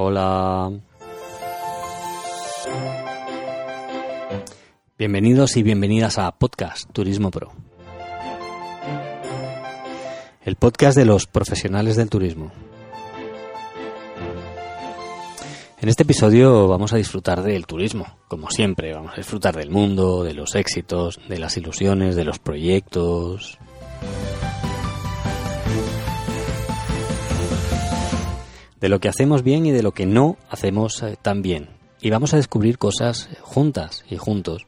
Hola. Bienvenidos y bienvenidas a Podcast Turismo Pro. El podcast de los profesionales del turismo. En este episodio vamos a disfrutar del turismo, como siempre, vamos a disfrutar del mundo, de los éxitos, de las ilusiones, de los proyectos. De lo que hacemos bien y de lo que no hacemos eh, tan bien. Y vamos a descubrir cosas juntas y juntos,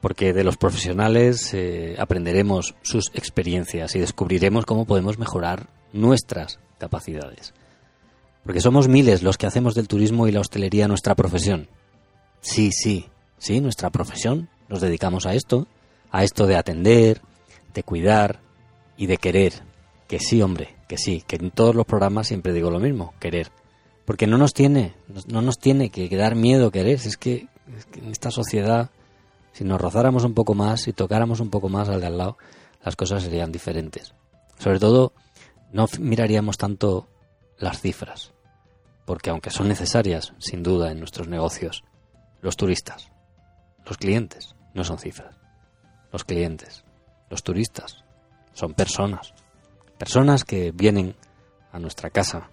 porque de los profesionales eh, aprenderemos sus experiencias y descubriremos cómo podemos mejorar nuestras capacidades. Porque somos miles los que hacemos del turismo y la hostelería nuestra profesión. Sí, sí, sí, nuestra profesión. Nos dedicamos a esto, a esto de atender, de cuidar y de querer. Que sí, hombre, que sí, que en todos los programas siempre digo lo mismo, querer. Porque no nos tiene, no nos tiene que dar miedo querer. Es que, es que en esta sociedad, si nos rozáramos un poco más y tocáramos un poco más al de al lado, las cosas serían diferentes. Sobre todo, no miraríamos tanto las cifras porque aunque son necesarias, sin duda, en nuestros negocios, los turistas, los clientes, no son cifras. Los clientes, los turistas, son personas. Personas que vienen a nuestra casa,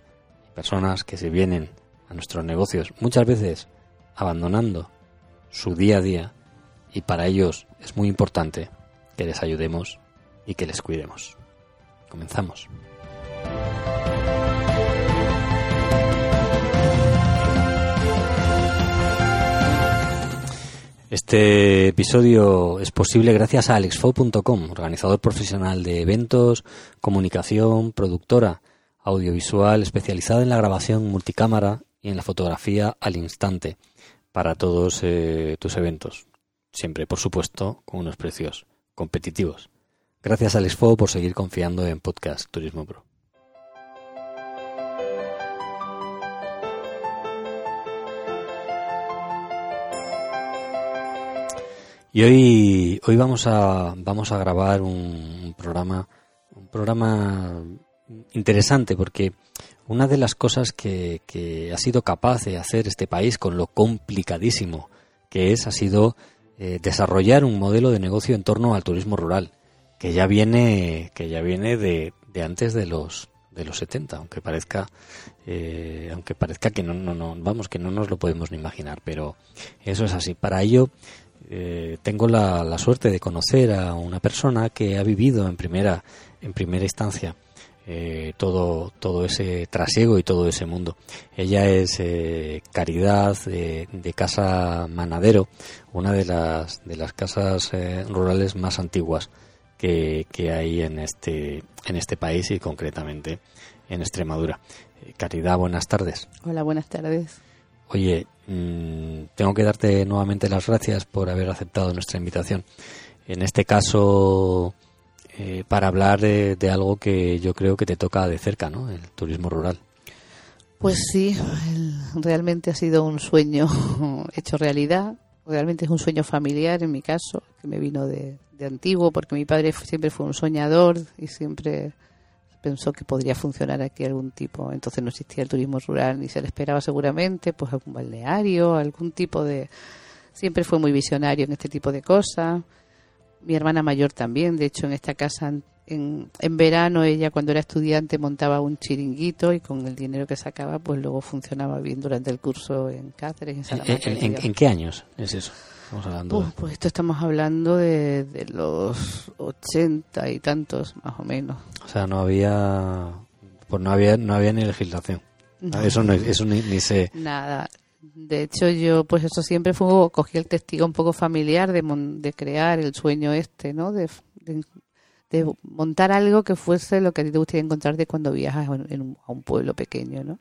personas que se vienen a nuestros negocios, muchas veces abandonando su día a día, y para ellos es muy importante que les ayudemos y que les cuidemos. Comenzamos. Este episodio es posible gracias a alexfo.com, organizador profesional de eventos, comunicación, productora audiovisual especializada en la grabación multicámara y en la fotografía al instante para todos eh, tus eventos. Siempre, por supuesto, con unos precios competitivos. Gracias a Alexfo por seguir confiando en Podcast Turismo Pro. Y hoy, hoy vamos a, vamos a grabar un, programa, un programa interesante porque una de las cosas que, que, ha sido capaz de hacer este país con lo complicadísimo que es ha sido eh, desarrollar un modelo de negocio en torno al turismo rural que ya viene que ya viene de, de antes de los de los 70 aunque parezca eh, aunque parezca que no, no no vamos que no nos lo podemos ni imaginar pero eso es así. Para ello eh, tengo la, suerte de conocer a una persona que ha vivido en primera, en primera instancia eh, todo, todo ese trasiego y todo ese mundo. Ella es eh, Caridad de, Casa Manadero, una de las, de las casas rurales más antiguas que, que, hay en este, en este país y concretamente en Extremadura. Caridad, buenas tardes. Hola, buenas tardes. Oye, mm, tengo que darte nuevamente las gracias por haber aceptado nuestra invitación. En este caso, eh, para hablar de, algo que yo creo que te toca de cerca, ¿no? El turismo rural. Pues sí, realmente ha sido un sueño hecho realidad. Realmente es un sueño familiar en mi caso, que me vino de antiguo, porque mi padre siempre fue un soñador y siempre pensó que podría funcionar aquí algún tipo. Entonces no existía el turismo rural ni se le esperaba seguramente, pues algún balneario, algún tipo de. Siempre fue muy visionario en este tipo de cosas. Mi hermana mayor también, de hecho, en esta casa en, en verano ella cuando era estudiante montaba un chiringuito y con el dinero que sacaba pues luego funcionaba bien durante el curso en Cáceres. En, ¿En, en qué años es eso? Pues esto estamos hablando de, los ochenta y tantos, más o menos. O sea, no había, pues no había, no había ni legislación. Eso no, eso ni, ni se. Nada. De hecho, yo, pues eso siempre fue, cogí el testigo un poco familiar de, de crear el sueño este, ¿no? De, de, montar algo que fuese lo que a ti te gustaría encontrarte cuando viajas en a un pueblo pequeño, ¿no?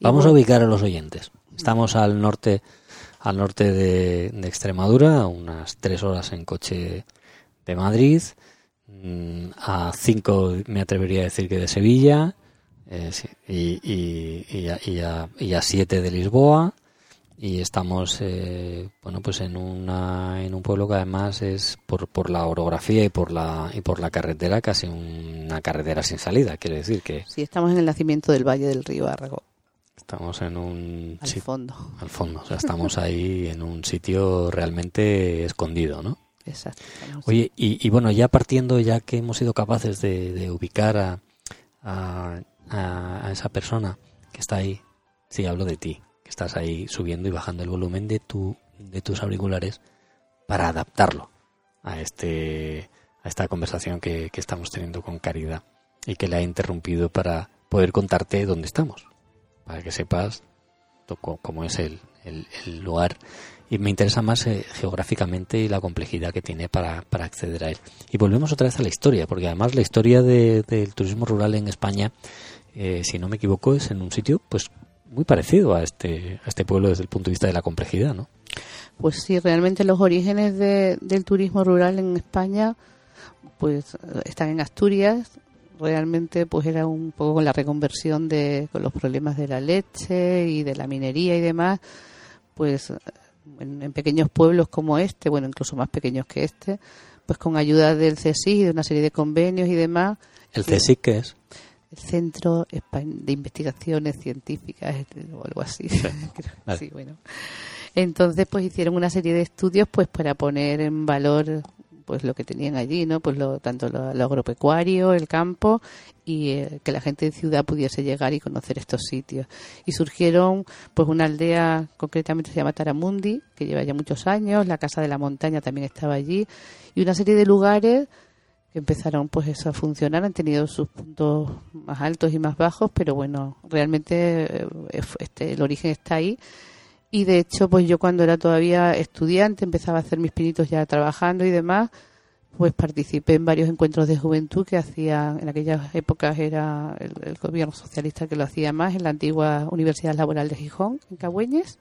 Vamos a ubicar a los oyentes. Estamos al norte al norte de, Extremadura, unas tres horas en coche de Madrid, mm, a cinco me atrevería a decir que de Sevilla, eh, y, a, siete de Lisboa, y estamos eh, bueno pues en una en un pueblo que además es por, por la orografía y por la y por la carretera casi una carretera sin salida quiere decir que sí estamos en el nacimiento del valle del río Árrago Estamos en un al fondo. Al fondo, o sea, estamos ahí en un sitio realmente escondido, ¿no? Exacto. Oye, y, bueno, ya partiendo, ya que hemos sido capaces de, ubicar a, a, esa persona que está ahí, sí, hablo de ti, que estás ahí subiendo y bajando el volumen de, tu, de tus auriculares para adaptarlo a, este, a esta conversación que, que estamos teniendo con Caridad y que la he interrumpido para poder contarte dónde estamos, para que sepas cómo es el, el lugar y me interesa más eh, geográficamente y la complejidad que tiene para, para, acceder a él. Y volvemos otra vez a la historia, porque además la historia del turismo rural en España, eh, si no me equivoco, es en un sitio pues muy parecido a este, a este pueblo desde el punto de vista de la complejidad, ¿no? Pues sí, realmente los orígenes del turismo rural en España pues están en Asturias, realmente pues era un poco con la reconversión de con los problemas de la leche y de la minería y demás pues en, pequeños pueblos como este, bueno, incluso más pequeños que este, pues con ayuda del CSIC y de una serie de convenios y demás. ¿El CSIC qué es? El Centro de Investigaciones Científicas o algo así. sí, bueno. Entonces, pues hicieron una serie de estudios pues para poner en valor pues lo que tenían allí, ¿no? Pues lo, tanto lo, agropecuario, el campo y eh, que la gente de ciudad pudiese llegar y conocer estos sitios. Y surgieron pues una aldea, concretamente se llama Taramundi, que lleva ya muchos años, la Casa de la Montaña también estaba allí y una serie de lugares que empezaron pues eso a funcionar, han tenido sus puntos más altos y más bajos, pero bueno, realmente eh, este, el origen está ahí y de hecho, pues yo cuando era todavía estudiante, empezaba a hacer mis pinitos ya trabajando y demás, pues participé en varios encuentros de juventud que hacía, en aquellas épocas era el, gobierno socialista que lo hacía más, en la antigua Universidad Laboral de Gijón, en Cagüeñes.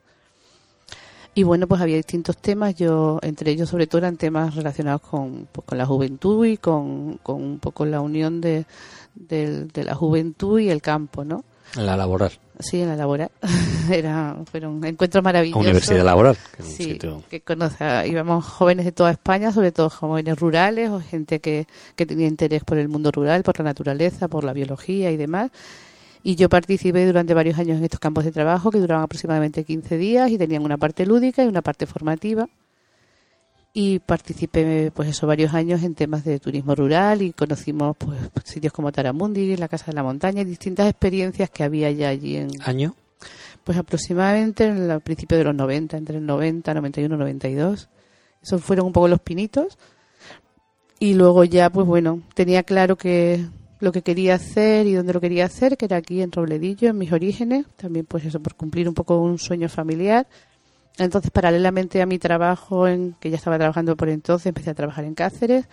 Y bueno, pues había distintos temas, yo, entre ellos sobre todo eran temas relacionados con, pues, con la juventud y con, con un poco la unión de, de, de la juventud y el campo, ¿no? La laboral. Sí, en la laboral. Era, fueron encuentros maravillosos. Universidad laboral. Que sí, que conoce, íbamos jóvenes de toda España, sobre todo jóvenes rurales o gente que, que tenía interés por el mundo rural, por la naturaleza, por la biología y demás. Y yo participé durante varios años en estos campos de trabajo que duraban aproximadamente 15 días y tenían una parte lúdica y una parte formativa y participé pues eso varios años en temas de turismo rural y conocimos pues sitios como Taramundi, la Casa de la Montaña y distintas experiencias que había ya allí en año pues aproximadamente en el principio de los 90, entre el 90, 91, 92. Esos fueron un poco los pinitos. Y luego ya pues bueno, tenía claro que lo que quería hacer y dónde lo quería hacer, que era aquí en Robledillo, en mis orígenes, también pues eso por cumplir un poco un sueño familiar entonces, paralelamente a mi trabajo, en que ya estaba trabajando por entonces, empecé a trabajar en Cáceres.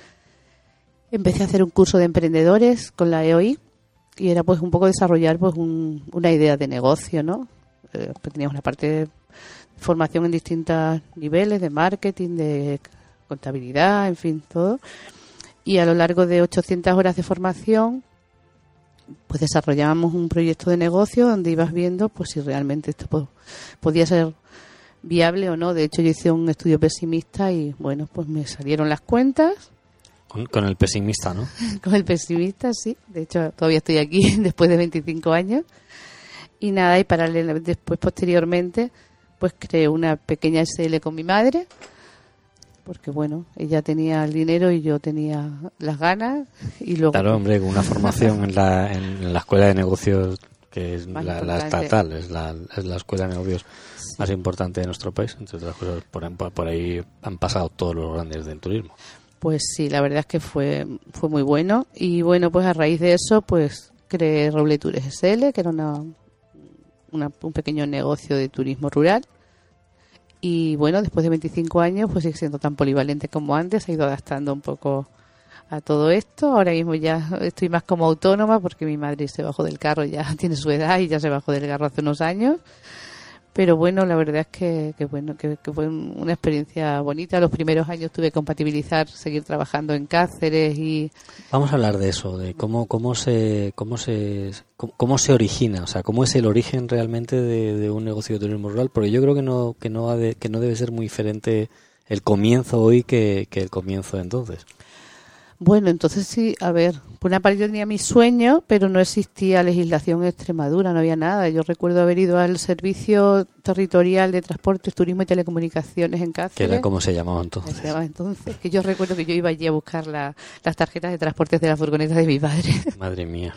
Empecé a hacer un curso de emprendedores con la EOI y era pues un poco desarrollar pues una idea de negocio, ¿no? Eh, pues teníamos una parte de formación en distintos niveles, de marketing, de contabilidad, en fin, todo. Y a lo largo de 800 horas de formación, pues desarrollábamos un proyecto de negocio donde ibas viendo pues si realmente esto podía ser viable o no. De hecho, yo hice un estudio pesimista y bueno, pues me salieron las cuentas. Con, el pesimista, ¿no? con el pesimista, sí. De hecho, todavía estoy aquí después de 25 años. Y nada, y paralelamente, después, posteriormente, pues creé una pequeña SL con mi madre. Porque bueno, ella tenía el dinero y yo tenía las ganas. y luego Claro, hombre, con una formación en la, en la escuela de negocios que es la, estatal, es la, es la escuela de negocios más importante de nuestro país. Entre otras cosas, por, por ahí han pasado todos los grandes del turismo. Pues sí, la verdad es que fue, fue muy bueno. Y bueno, pues a raíz de eso, pues creé Roble Tours SL, que era una, un pequeño negocio de turismo rural. Y bueno, después de 25 años, pues sigue siendo tan polivalente como antes, ha ido adaptando un poco a todo esto. Ahora mismo ya estoy más como autónoma porque mi madre se bajó del carro, ya tiene su edad y ya se bajó del carro hace unos años. Pero bueno, la verdad es que, bueno, que, fue una experiencia bonita. Los primeros años tuve que compatibilizar, seguir trabajando en Cáceres y... Vamos a hablar de eso, de cómo, cómo, se, cómo, se, cómo, se origina, o sea, cómo es el origen realmente de, un negocio de turismo rural, porque yo creo que no, que no, que no debe ser muy diferente el comienzo hoy que, que el comienzo de entonces. Bueno, entonces sí, a ver, por una parte yo tenía mi sueño, pero no existía legislación en Extremadura, no había nada. Yo recuerdo haber ido al Servicio Territorial de Transportes, Turismo y Telecomunicaciones en Cáceres. Que era como se llamaba entonces. Se llamaba entonces, que yo recuerdo que yo iba allí a buscar las tarjetas de transportes de la furgoneta de mi padre. Madre mía,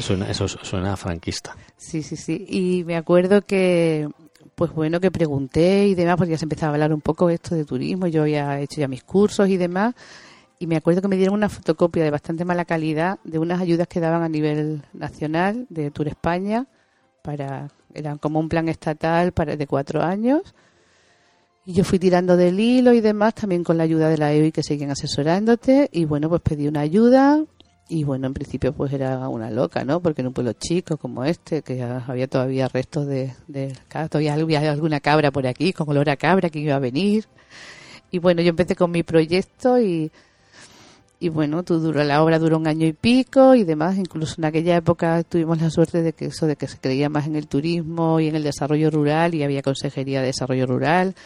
suena, eso suena franquista. Sí, sí, sí. Y me acuerdo que pues bueno, que pregunté y demás, porque ya se empezaba a hablar un poco esto de turismo, yo había hecho ya mis cursos y demás, y me acuerdo que me dieron una fotocopia de bastante mala calidad de unas ayudas que daban a nivel nacional de Tour España para eran como un plan estatal para de cuatro años. Y yo fui tirando del hilo y demás también con la ayuda de la EOI que siguen asesorándote. Y bueno pues pedí una ayuda y bueno en principio pues era una loca no porque en un pueblo chico como este que había todavía restos de, de todavía había alguna cabra por aquí con olor a cabra que iba a venir. Y bueno yo empecé con mi proyecto y y bueno, tú duró, la obra duró un año y pico y demás. Incluso en aquella época tuvimos la suerte de que eso, de que se creía más en el turismo y en el desarrollo rural y había consejería de desarrollo rural.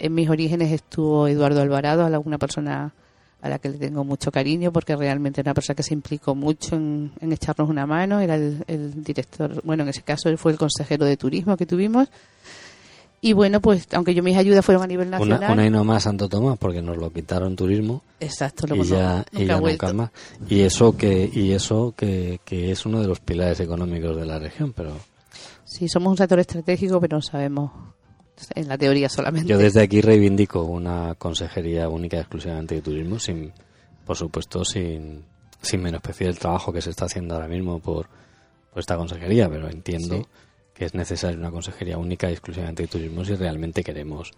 En mis orígenes estuvo Eduardo Alvarado, alguna persona a la que le tengo mucho cariño porque realmente era una persona que se implicó mucho en, echarnos una mano. Era el, el director, bueno, en ese caso él fue el consejero de turismo que tuvimos y bueno, pues aunque yo mis ayudas fueron a nivel nacional. Una, y no más Santo Tomás, porque nos lo quitaron turismo. Exacto, lo y ya, y ya nunca más. Y eso, que, y eso que, que es uno de los pilares económicos de la región, pero. Sí, somos un sector estratégico, pero no sabemos en la teoría solamente. Yo desde aquí reivindico una consejería única y exclusivamente de turismo, sin, por supuesto, sin, sin menospreciar el trabajo que se está haciendo ahora mismo por, por esta consejería, pero entiendo que es necesaria una consejería única y exclusivamente de turismo si realmente queremos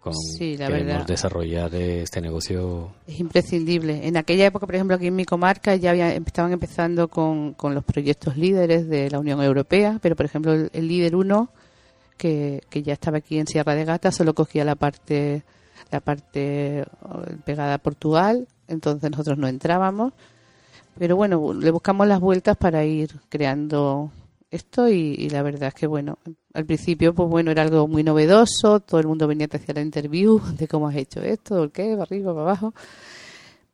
con, queremos desarrollar este negocio. Es imprescindible. En aquella época, por ejemplo, aquí en mi comarca ya había, estaban empezando con, con los proyectos líderes de la Unión Europea, pero por ejemplo el, líder 1, que, que, ya estaba aquí en Sierra de Gata, solo cogía la parte la parte eh, pegada a Portugal, entonces nosotros no entrábamos. Pero bueno, le buscamos las vueltas para ir creando esto y, la verdad es que bueno, al principio pues bueno era algo muy novedoso, todo el mundo venía a hacer la interview de cómo has hecho esto, el qué, para arriba, para abajo,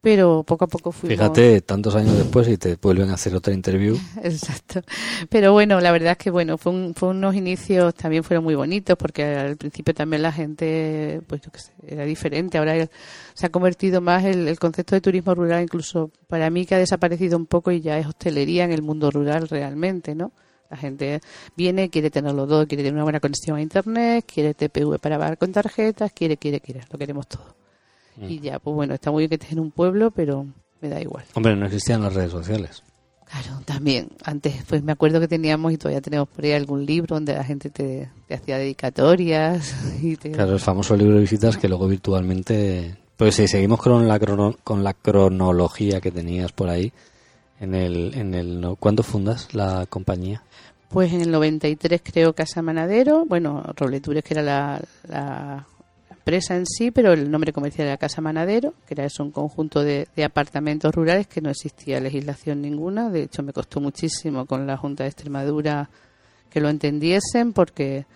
pero poco a poco fuimos... Fíjate, tantos años después y te vuelven a hacer otra interview. Exacto, pero bueno, la verdad es que bueno, fue, fue unos inicios también fueron muy bonitos porque al principio también la gente, pues yo qué sé, era diferente, ahora se ha convertido más el, el concepto de turismo rural incluso para mí que ha desaparecido un poco y ya es hostelería en el mundo rural realmente, ¿no? La gente viene, quiere tenerlo todo, quiere tener una buena conexión a Internet, quiere TPV para pagar con tarjetas, quiere, quiere, quiere, lo queremos todo. Mm. Y ya, pues bueno, está muy bien que estés en un pueblo, pero me da igual. Hombre, no existían las redes sociales. Claro, también. Antes, pues me acuerdo que teníamos, y todavía tenemos por ahí algún libro donde la gente te, hacía dedicatorias. Y Claro, el famoso libro de visitas que luego virtualmente... Pues si seguimos con la, con la cronología que tenías por ahí, en el, en el, ¿cuándo fundas la compañía? Pues en el 93 creo Casa Manadero, bueno, Robletures que era la, la, empresa en sí, pero el nombre comercial era Casa Manadero, que era eso, un conjunto de, de, apartamentos rurales que no existía legislación ninguna. De hecho, me costó muchísimo con la Junta de Extremadura que lo entendiesen porque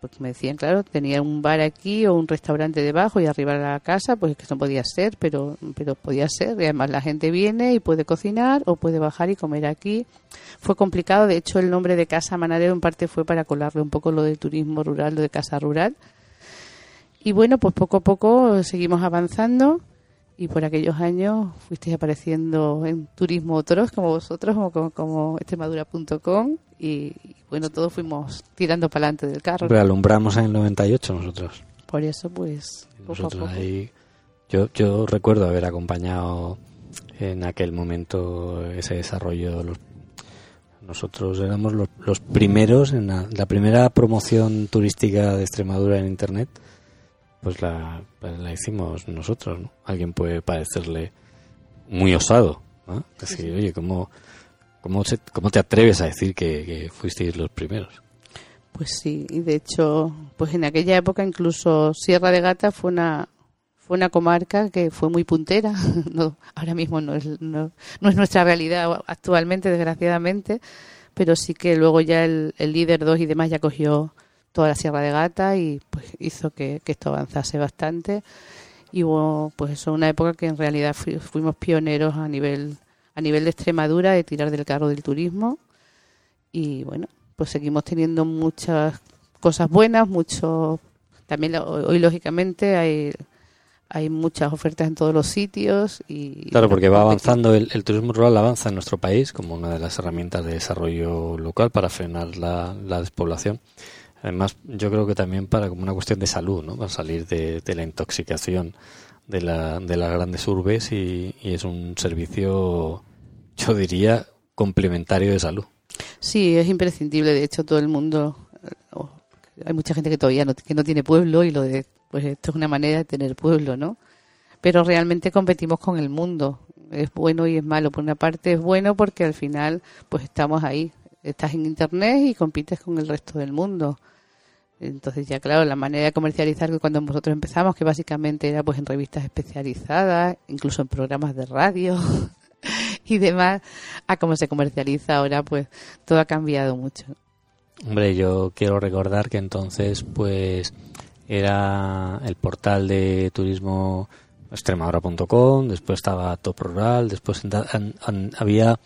porque me decían, claro, tenía un bar aquí o un restaurante debajo y arriba la casa, pues que no podía ser, pero, pero podía ser. Y además la gente viene y puede cocinar o puede bajar y comer aquí. Fue complicado, de hecho el nombre de Casa Manadero en parte fue para colarle un poco lo de turismo rural, lo de casa rural. Y bueno, pues poco a poco seguimos avanzando y por aquellos años fuisteis apareciendo en Turismo Otros, como vosotros, como, como, extremadura.com y, bueno, todos fuimos tirando para adelante del carro. Pero alumbramos en el 98 nosotros. Por eso, pues, nosotros Ahí, yo, yo recuerdo haber acompañado en aquel momento ese desarrollo. nosotros éramos los, los primeros en la primera promoción turística de Extremadura en Internet pues la, pues la hicimos nosotros, ¿no? Alguien puede parecerle muy osado, ¿no? Decir, oye, ¿cómo, cómo, ¿cómo te atreves a decir que, fuisteis los primeros? Pues sí, y de hecho, pues en aquella época incluso Sierra de Gata fue una fue una comarca que fue muy puntera. No, ahora mismo no es, no, no es nuestra realidad actualmente, desgraciadamente, pero sí que luego ya el, el líder 2 y demás ya cogió toda la Sierra de Gata y pues hizo que, esto avanzase bastante. y hubo pues eso una época que en realidad fuimos pioneros a nivel a nivel de Extremadura de tirar del carro del turismo y bueno pues seguimos teniendo muchas cosas buenas mucho también hoy lógicamente hay hay muchas ofertas en todos los sitios y claro porque va avanzando el, turismo rural avanza en nuestro país como una de las herramientas de desarrollo local para frenar la, la despoblación además yo creo que también para como una cuestión de salud no para salir de, la intoxicación de, la, de las grandes urbes y, es un servicio yo diría complementario de salud sí es imprescindible de hecho todo el mundo eh, hay mucha gente que todavía no, que no tiene pueblo y lo de pues esto es una manera de tener pueblo, ¿no? Pero realmente competimos con el mundo. Es bueno y es malo. Por una parte es bueno porque al final pues estamos ahí. Estás en internet y compites con el resto del mundo. Entonces ya claro, la manera de comercializar que cuando nosotros empezamos, que básicamente era pues en revistas especializadas, incluso en programas de radio y demás, a cómo se comercializa ahora, pues todo ha cambiado mucho. Hombre, yo quiero recordar que entonces pues era el portal de turismo extremadura.com, después estaba Top Rural, después había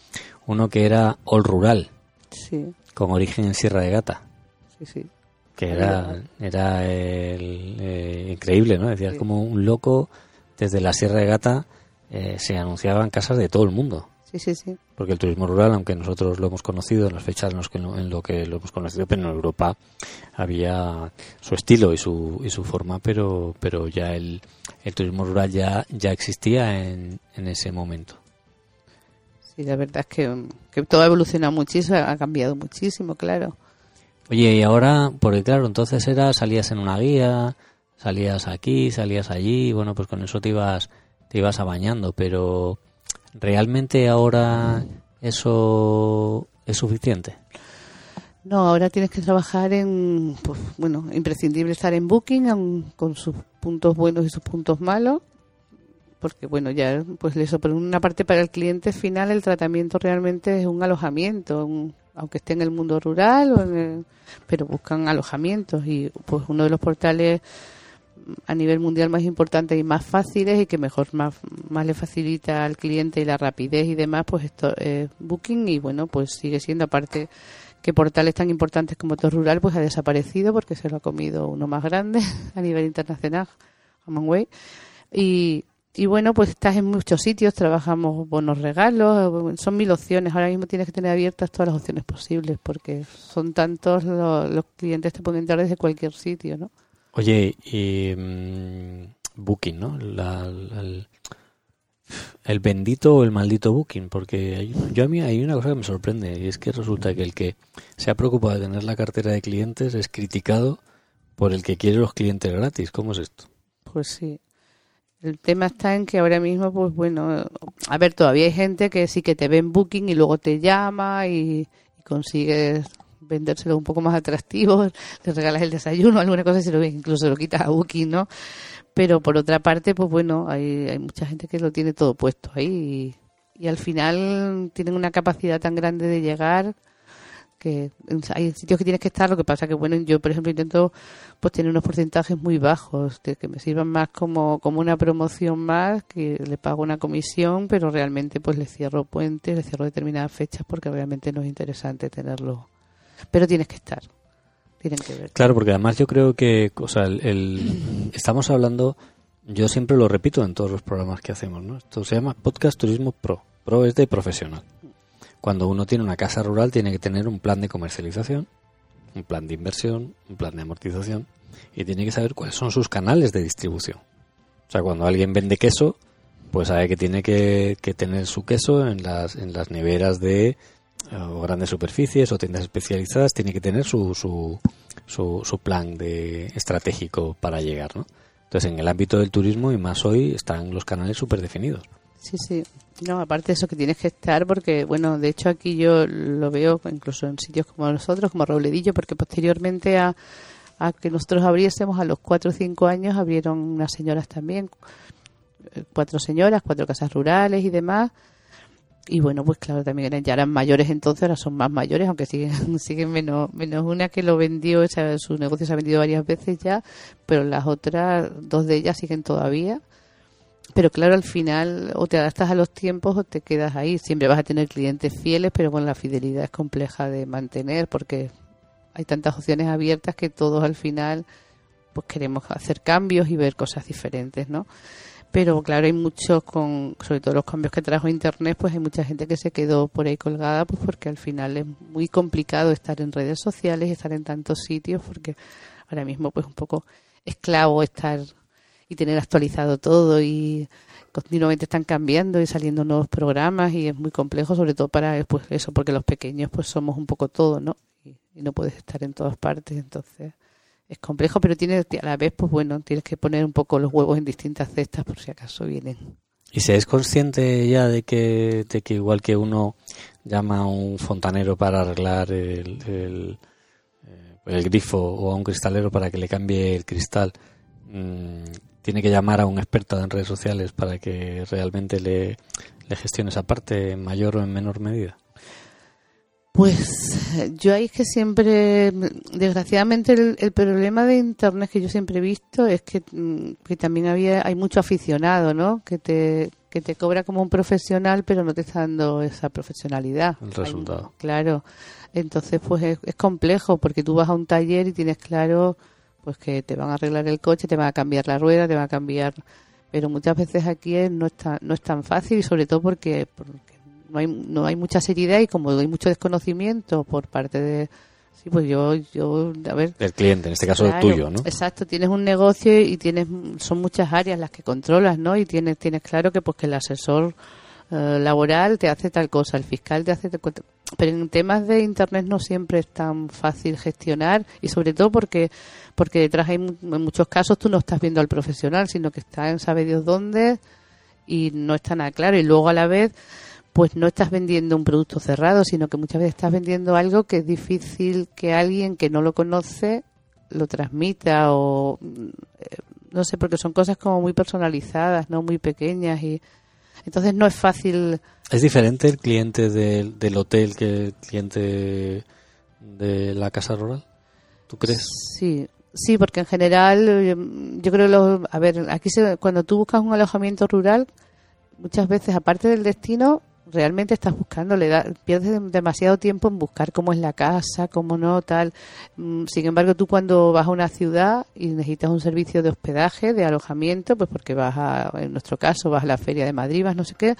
uno que era All Rural, con origen en Sierra de Gata. Que era, era eh, increíble, ¿no? Decías como un loco desde la Sierra de Gata eh, se anunciaban casas de todo el mundo. Sí, sí, sí. Porque el turismo rural, aunque nosotros lo hemos conocido en las fechas en, los que, en lo que lo hemos conocido, pero en Europa había su estilo y su, y su forma, pero, pero ya el, el turismo rural ya, ya existía en, en ese momento. Sí, la verdad es que, que todo ha evolucionado muchísimo, ha cambiado muchísimo, claro. Oye, y ahora, porque claro, entonces era, salías en una guía, salías aquí, salías allí, bueno, pues con eso te ibas, te ibas abañando, pero ¿Realmente ahora eso es suficiente? No, ahora tienes que trabajar en, pues, bueno, imprescindible estar en Booking con sus puntos buenos y sus puntos malos, porque bueno, ya, pues eso, por una parte para el cliente final el tratamiento realmente es un alojamiento, aunque esté en el mundo rural, pero buscan alojamientos y pues uno de los portales a nivel mundial más importantes y más fáciles y que mejor más, más le facilita al cliente y la rapidez y demás, pues esto es Booking y bueno, pues sigue siendo aparte que portales tan importantes como Todo Rural pues ha desaparecido porque se lo ha comido uno más grande a nivel internacional, Hamanway. Y, y bueno, pues estás en muchos sitios, trabajamos bonos regalos, son mil opciones. Ahora mismo tienes que tener abiertas todas las opciones posibles porque son tantos los, los clientes te pueden entrar desde cualquier sitio, ¿no? Oye, y mm, Booking, ¿no? el, bendito o el maldito Booking, porque yo a mí hay una cosa que me sorprende y es que resulta que el que se ha preocupado de tener la cartera de clientes es criticado por el que quiere los clientes gratis. ¿Cómo es esto? Pues sí. El tema está en que ahora mismo, pues bueno, a ver, todavía hay gente que sí que te ve en Booking y luego te llama y, y consigues vendérselo un poco más atractivo, le regalas el desayuno, alguna cosa, se lo, incluso lo quitas a Booking, ¿no? Pero por otra parte, pues bueno, hay, hay mucha gente que lo tiene todo puesto ahí y al final tienen una capacidad tan grande de llegar que hay sitios que tienes que estar, lo que pasa que bueno, yo por ejemplo intento pues tener unos porcentajes muy bajos, de que me sirvan más como, como una promoción más, que le pago una comisión, pero realmente pues le cierro puentes, le cierro determinadas fechas porque realmente no es interesante tenerlo pero tienes que estar. Tienen que ver. Claro, porque además yo creo que, o sea, el, estamos hablando, yo siempre lo repito en todos los programas que hacemos, ¿no? Esto se llama Podcast Turismo Pro. Pro es de profesional. Cuando uno tiene una casa rural tiene que tener un plan de comercialización, un plan de inversión, un plan de amortización y tiene que saber cuáles son sus canales de distribución. O sea, cuando alguien vende queso, pues sabe que tiene que, tener su queso en las, en las neveras de o grandes superficies o tiendas especializadas tiene que tener su, su, su, plan de estratégico para llegar, ¿no? Entonces, en el ámbito del turismo y más hoy están los canales súper definidos. Sí, sí. No, aparte de eso que tienes que estar, porque, bueno, de hecho aquí yo lo veo incluso en sitios como nosotros, como Robledillo, porque posteriormente a, a que nosotros abriésemos, a los cuatro o cinco años, abrieron unas señoras también, eh, cuatro señoras, cuatro casas rurales y demás, y bueno, pues claro, también ya eran mayores entonces, ahora son más mayores, aunque siguen, siguen menos, menos una que lo vendió, o su negocio se ha vendido varias veces ya, pero las otras, dos de ellas siguen todavía. Pero claro, al final o te adaptas a los tiempos o te quedas ahí. Siempre vas a tener clientes fieles, pero con la fidelidad es compleja de mantener porque hay tantas opciones abiertas que todos al final pues queremos hacer cambios y ver cosas diferentes, ¿no? Pero claro, hay muchos, con, sobre todo los cambios que trajo Internet, pues hay mucha gente que se quedó por ahí colgada, pues porque al final es muy complicado estar en redes sociales, estar en tantos sitios, porque ahora mismo pues un poco esclavo estar y tener actualizado todo y continuamente están cambiando y saliendo nuevos programas y es muy complejo sobre todo para pues eso porque los pequeños pues somos un poco todo no y, no puedes estar en todas partes entonces es complejo pero tienes a la vez pues bueno tienes que poner un poco los huevos en distintas cestas por si acaso vienen. Y se es consciente ya de que de que igual que uno llama a un fontanero para arreglar el, el, eh, grifo o a un cristalero para que le cambie el cristal mmm, tiene que llamar a un experto en redes sociales para que realmente le, gestione esa parte en mayor o en menor medida? Pues yo ahí es que siempre, desgraciadamente el, problema de Internet que yo siempre he visto es que, que, también había hay mucho aficionado, ¿no? Que te, que te cobra como un profesional pero no te está dando esa profesionalidad. El resultado. claro. Entonces pues es, es complejo porque tú vas a un taller y tienes claro pues que te van a arreglar el coche, te van a cambiar la rueda, te van a cambiar... Pero muchas veces aquí no, está, no es tan fácil y sobre todo porque, no, hay, no hay mucha seriedad y como hay mucho desconocimiento por parte de... Sí, pues yo, yo, a ver... El cliente, en este caso el tuyo, ¿no? Exacto, tienes un negocio y tienes, son muchas áreas las que controlas, ¿no? Y tienes, tienes claro que pues que el asesor eh, laboral te hace tal cosa, el fiscal te hace tal cosa. Pero en temas de Internet no siempre es tan fácil gestionar y sobre todo porque porque detrás hay en muchos casos tú no estás viendo al profesional, sino que está en sabe Dios dónde y no está nada claro. Y luego a la vez pues no estás vendiendo un producto cerrado, sino que muchas veces estás vendiendo algo que es difícil que alguien que no lo conoce lo transmita o eh, no sé, porque son cosas como muy personalizadas, no muy pequeñas y entonces no es fácil. ¿Es diferente el cliente del, del hotel que el cliente de la casa rural? ¿Tú crees? Sí, sí, porque en general eh, yo creo lo, a ver, aquí cuando tú buscas un alojamiento rural, muchas veces aparte del destino realmente estás buscando, le da, pierdes demasiado tiempo en buscar cómo es la casa, cómo no, tal. Mm, sin embargo, tú cuando vas a una ciudad y necesitas un servicio de hospedaje, de alojamiento, pues porque vas a, en nuestro caso, vas a la feria de Madrid, vas no sé qué,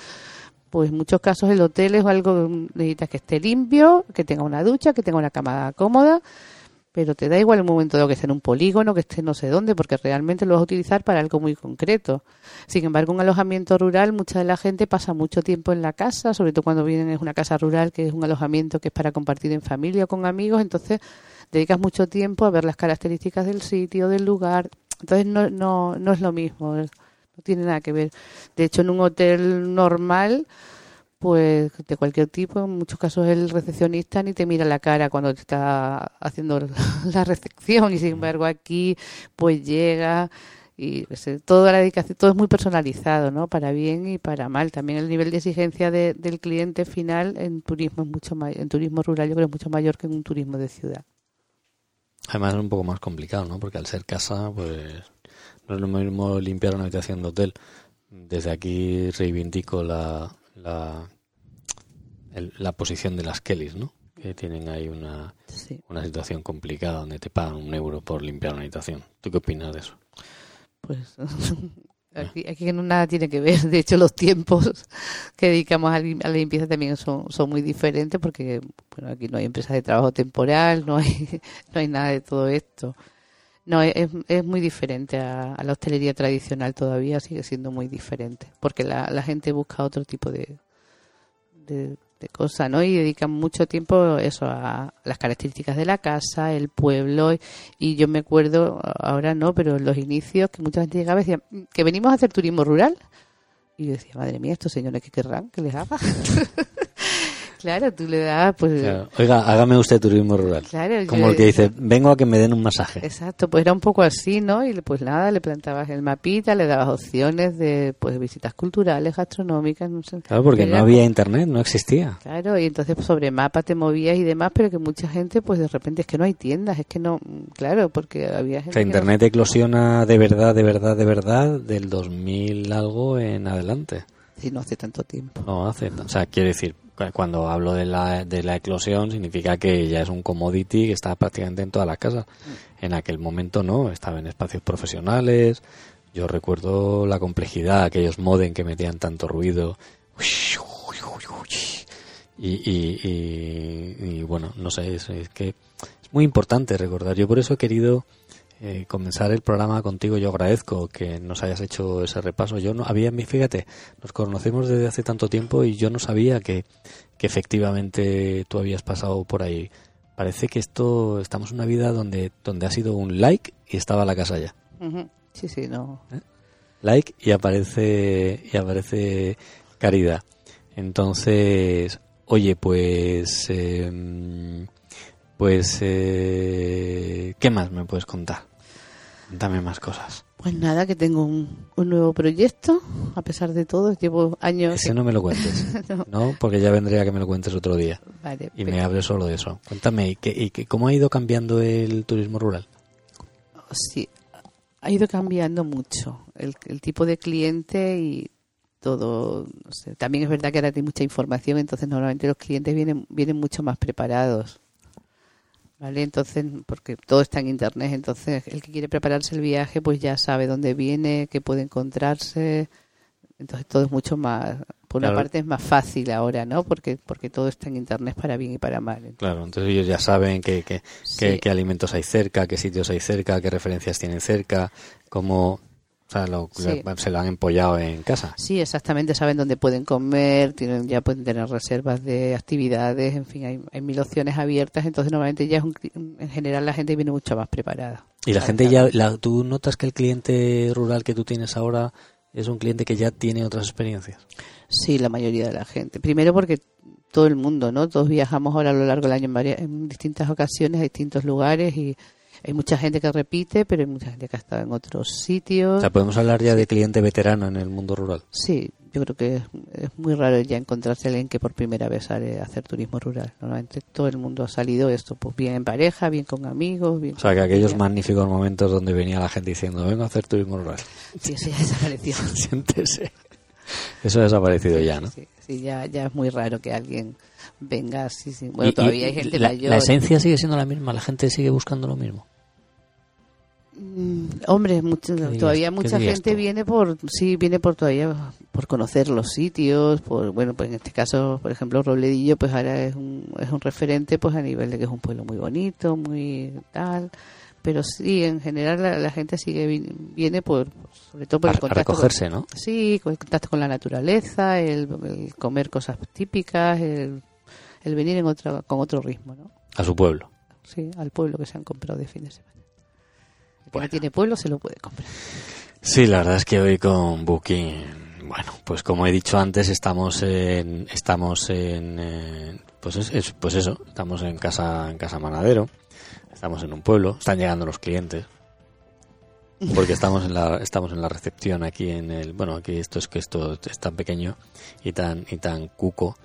pues en muchos casos el hotel es algo, necesitas que esté limpio, que tenga una ducha, que tenga una cama cómoda, pero te da igual el momento de que esté en un polígono, que esté no sé dónde, porque realmente lo vas a utilizar para algo muy concreto. Sin embargo, un alojamiento rural, mucha de la gente pasa mucho tiempo en la casa, sobre todo cuando vienen es una casa rural, que es un alojamiento que es para compartir en familia o con amigos, entonces dedicas mucho tiempo a ver las características del sitio, del lugar. Entonces no, no, no es lo mismo, no tiene nada que ver. De hecho, en un hotel normal, pues de cualquier tipo, en muchos casos el recepcionista ni te mira la cara cuando te está haciendo la recepción y sin embargo aquí pues llega y toda la dedicación, todo es muy personalizado, ¿no? Para bien y para mal. También el nivel de exigencia del cliente final en turismo es mucho mayor, en turismo rural yo creo es mucho mayor que en un turismo de ciudad. Además es un poco más complicado, ¿no? Porque al ser casa, pues no es lo mismo limpiar una habitación de hotel. Desde aquí reivindico la, la, la posición de las Kellys, ¿no? Que tienen ahí una, una situación complicada donde te pagan un euro por limpiar una habitación. ¿Tú qué opinas de eso? Pues aquí, aquí nada tiene que ver. De hecho, los tiempos que dedicamos a, la limpieza también son, son muy diferentes porque bueno, aquí no hay empresas de trabajo temporal, no hay, no hay nada de todo esto. No, es, es muy diferente a, la hostelería tradicional todavía, sigue siendo muy diferente, porque la, la gente busca otro tipo de, de, cosas, ¿no? Y dedican mucho tiempo eso a las características de la casa, el pueblo, y yo me acuerdo, ahora no, pero en los inicios, que mucha gente llegaba y decía, que venimos a hacer turismo rural. Y yo decía, madre mía, estos señores, ¿qué querrán que les haga? Claro, tú le das, pues... Claro. Oiga, hágame usted turismo rural. Claro, Como yo- el que dice, vengo a que me den un masaje. Exacto, pues era un poco así, ¿no? Y pues nada, le plantabas el mapita, le dabas opciones de pues visitas culturales, gastronómicas, no sé. Claro, porque no había internet, no existía. Claro, y entonces pues, sobre mapa te movías y demás, pero que mucha gente, pues de repente es que no hay tiendas, es que no, claro, porque había O gente. sea, que no- internet eclosiona de verdad, de verdad, de verdad del 2000 algo en adelante. Sí, no hace tanto tiempo. No hace, o sea, quiero decir, cuando hablo de la, de la eclosión significa que ya es un commodity que está prácticamente en todas las casas. En aquel momento no, estaba en espacios profesionales. Yo recuerdo la complejidad, aquellos modem que metían tanto ruido. Y, y, y, y, bueno, no sé, es, es que es muy importante recordar. Yo por eso he querido eh, comenzar el programa contigo. Yo agradezco que nos hayas hecho ese repaso. Yo no había, fíjate, nos conocemos desde hace tanto tiempo y yo no sabía que, que efectivamente tú habías pasado por ahí. Parece que esto, estamos en una vida donde, donde ha sido un like y estaba la casa ya. Sí, sí, no. Like y aparece, y aparece caridad. Entonces, oye, pues, eh, pues, eh, ¿qué más me puedes contar? Dame más cosas. Pues nada, que tengo un, un nuevo proyecto, a pesar de todo, llevo años. Ese no me lo cuentes, ¿no? Porque ya vendría que me lo cuentes otro día. Vale, Y me hables solo de eso. Cuéntame, ¿y, qué, y qué- cómo ha ido cambiando el turismo rural? sí, ha ido cambiando mucho el, el tipo de cliente y todo. no sé. También es verdad que ahora hay mucha información, entonces normalmente los clientes vienen, vienen mucho más preparados. ¿Vale? Entonces, porque todo está en internet, entonces el que quiere prepararse el viaje, pues ya sabe dónde viene, qué puede encontrarse. Entonces todo es mucho más, por una parte es más fácil ahora, ¿no? Porque porque todo está en internet para bien y para mal. Claro, entonces ellos ya saben qué, qué, qué- Sí. qué alimentos hay cerca, qué sitios hay cerca, qué referencias tienen cerca, cómo o sea, lo- Sí. se lo han empollado en casa. Sí, exactamente, saben dónde pueden comer, tienen ya pueden tener reservas de actividades, en fin, hay, hay mil opciones abiertas, entonces normalmente ya es un, cli- en general la gente viene mucho más preparada. Y la gente ya, la- ¿tú notas que el cliente rural que tú tienes ahora es un cliente que ya tiene otras experiencias? Sí, la mayoría de la gente. Primero porque todo el mundo, ¿no? Todos viajamos ahora a lo largo del año en, varias, en distintas ocasiones a distintos lugares y hay mucha gente que repite, pero hay mucha gente que ha estado en otros sitios. O sea, podemos hablar ya de cliente veterano en el mundo rural. Sí, yo creo que es, muy raro ya encontrarse alguien que por primera vez sale a hacer turismo rural. Normalmente todo el mundo ha salido esto, pues bien en pareja, bien con amigos, bien O sea, que aquellos familia. magníficos momentos donde venía la gente diciendo, vengo a hacer turismo rural. Sí, eso ya desapareció. Siéntese. Eso ha desaparecido ya, ¿no? Sí, sí, ya, ya es muy raro que alguien venga así. Sí. Bueno, Y- todavía hay gente la, mayor. la esencia sigue siendo la misma, la gente sigue buscando lo mismo. Mm, Hombre, mucho- todavía mucha gente tú? viene por, sí, viene por todavía por conocer los sitios, por, bueno, pues en este caso, por ejemplo, Robledillo, pues ahora es un, es un referente, pues a nivel de que es un pueblo muy bonito, muy tal, pero sí, en general la, la gente sigue vi- viene por, sobre todo por A, el a contacto. con- recogerse, ¿no? sí, con el contacto con la naturaleza, el, el comer cosas típicas, el, el venir en otra, con otro ritmo, ¿no? A su pueblo. Sí, al pueblo que se han comprado de fin de semana. El que Bueno. no tiene pueblo se lo puede comprar. Sí, la verdad es que hoy con Booking, bueno, pues como he dicho antes, estamos en, estamos en, eh, pues es, es- pues eso, estamos en casa, en casa Manadero, estamos en un pueblo, están llegando los clientes, porque estamos en la, estamos en la recepción aquí en el, bueno, aquí esto es que esto es tan pequeño y tan, y tan cuco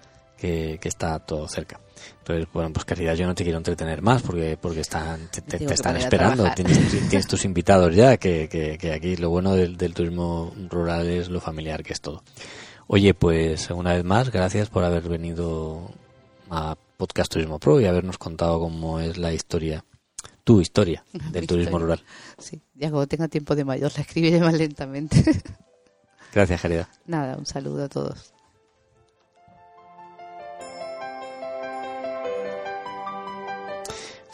que, que está todo cerca. Entonces, bueno, pues caridad, yo no te quiero entretener más porque, porque están, te, están esperando, tienes, tienes tus invitados ya, que, que, que aquí lo bueno del, del turismo rural es lo familiar que es todo. Oye, pues una vez más, gracias por haber venido a Podcast Turismo Pro y habernos contado cómo es la historia, tu historia del turismo historia. rural. Sí, ya cuando tenga tiempo de mayor la escribiré más lentamente. Gracias, Caridad. Nada, un saludo a todos.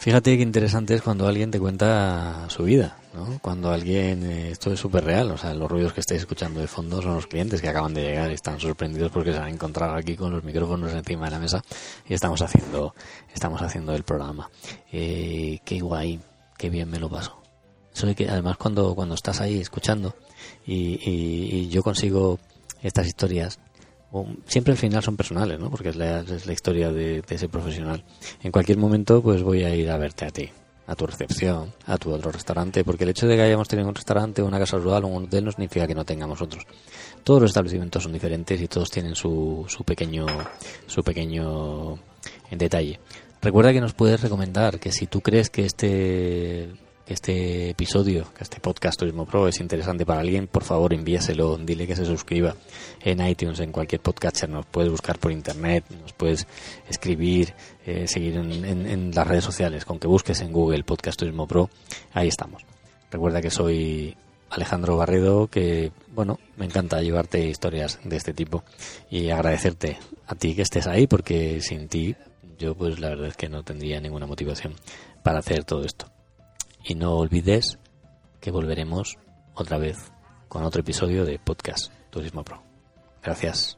Fíjate qué interesante es cuando alguien te cuenta su vida, ¿no? Cuando alguien, eh, esto es súper real, o sea, los ruidos que estáis escuchando de fondo son los clientes que acaban de llegar y están sorprendidos porque se han encontrado aquí con los micrófonos encima de la mesa y estamos haciendo, estamos haciendo el programa. Eh, qué guay, qué bien me lo paso. Que además cuando, cuando estás ahí escuchando y, y- y yo consigo estas historias siempre al final son personales, ¿no? Porque es la, es la historia de, ese profesional. En cualquier momento, pues voy a ir a verte a ti, a tu recepción, a tu otro restaurante, porque el hecho de que hayamos tenido un restaurante, una casa rural o un hotel no significa que no tengamos otros. Todos los establecimientos son diferentes y todos tienen su, su pequeño, su pequeño detalle. Recuerda que nos puedes recomendar que si tú crees que este que este episodio, que este podcast Turismo Pro es interesante para alguien, por favor envíaselo, dile que se suscriba en iTunes, en cualquier podcatcher, nos puedes buscar por internet, nos puedes escribir, eh, seguir en, las redes sociales, con que busques en Google Podcast Turismo Pro, ahí estamos. Recuerda que soy Alejandro Barredo, que bueno, me encanta llevarte historias de este tipo y agradecerte a ti que estés ahí, porque sin ti yo pues la verdad es que no tendría ninguna motivación para hacer todo esto. Y no olvides que volveremos otra vez con otro episodio de Podcast Turismo Pro. Gracias.